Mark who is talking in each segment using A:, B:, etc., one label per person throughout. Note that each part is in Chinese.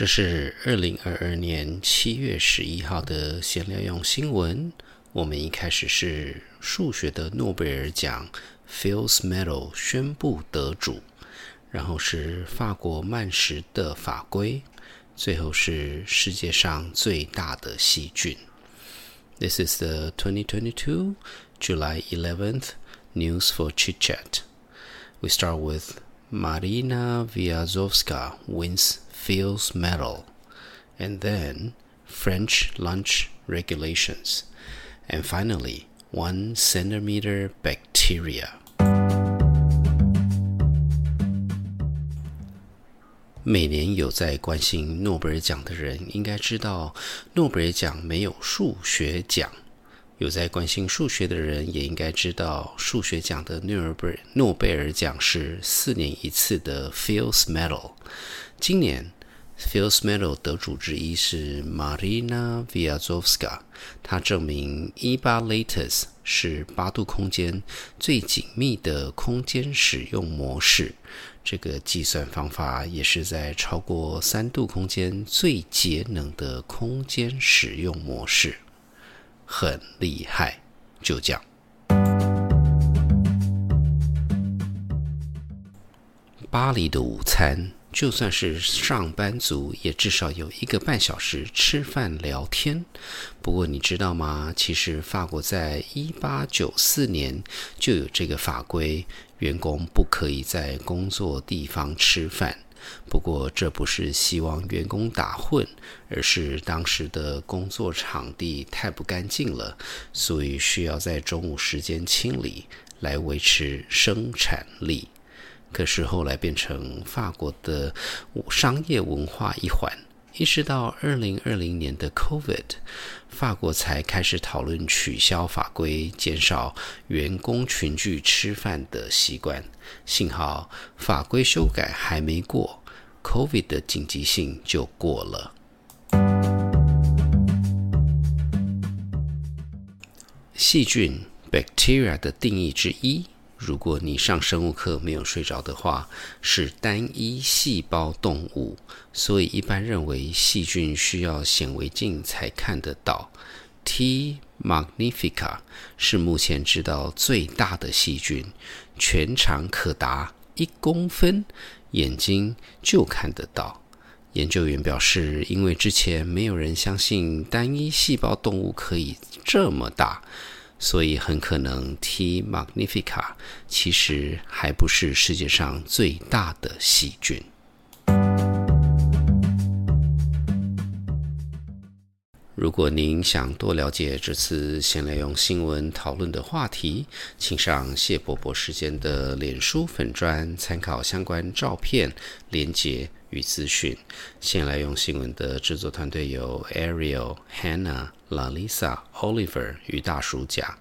A: 这是二零二二年七月十一号的闲聊用新闻。我们一开始是数学的诺贝尔奖 Fields Medal 宣布得主，然后是法国曼什的法规，最后是世界上最大的细菌。This is the 2022 July 11th news for chit chat. We start with Marina Vyazovska wins Fields Medal, and then French lunch regulations, and finally one centimeter bacteria. 每年有在关心诺贝尔奖的人，应该知道诺贝尔奖没有数学奖。 有在关心数学的人，也应该知道数学奖的诺贝尔诺贝尔奖是四年一次的 Fields Medal。今年 Fields Medal 得主之一是 Marina Viazovska，她证明 E8 lattice 是八度空间最紧密的空间使用模式。这个计算方法也是在超过三度空间最节能的空间使用模式。很厉害，就这样。巴黎的午餐，就算是上班族，也至少有一个半小时吃饭聊天。不过你知道吗？其实法国在一八九四年就有这个法规，员工不可以在工作地方吃饭。不过，这不是希望员工打混，而是当时的工作场地太不干净了，所以需要在中午时间清理来维持生产力。可是后来变成法国的商业文化一环。一直到二零二零年的 COVID，法国才开始讨论取消法规，减少员工群聚吃饭的习惯。幸好法规修改还没过，COVID 的紧急性就过了。细菌 （bacteria） 的定义之一。如果你上生物课没有睡着的话，是单一细胞动物，所以一般认为细菌需要显微镜才看得到。T. magnifica 是目前知道最大的细菌，全长可达一公分，眼睛就看得到。研究员表示，因为之前没有人相信单一细胞动物可以这么大。所以很可能 T. magnifica 其实还不是世界上最大的细菌。如果您想多了解这次先来用新闻讨论的话题，请上谢伯伯时间的脸书粉专参考相关照片、连结。与资讯，先来用新闻的制作团队有 Ariel、Hannah、Lalisa、Oliver 与大叔甲。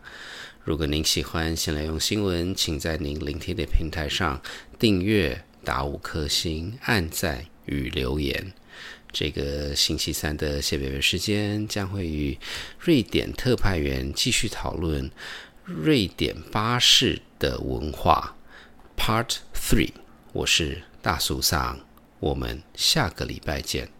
A: 如果您喜欢先来用新闻，请在您聆听的平台上订阅、打五颗星、按赞与留言。这个星期三的谢北北时间将会与瑞典特派员继续讨论瑞典巴士的文化 Part Three。我是大苏桑。我们下个礼拜见。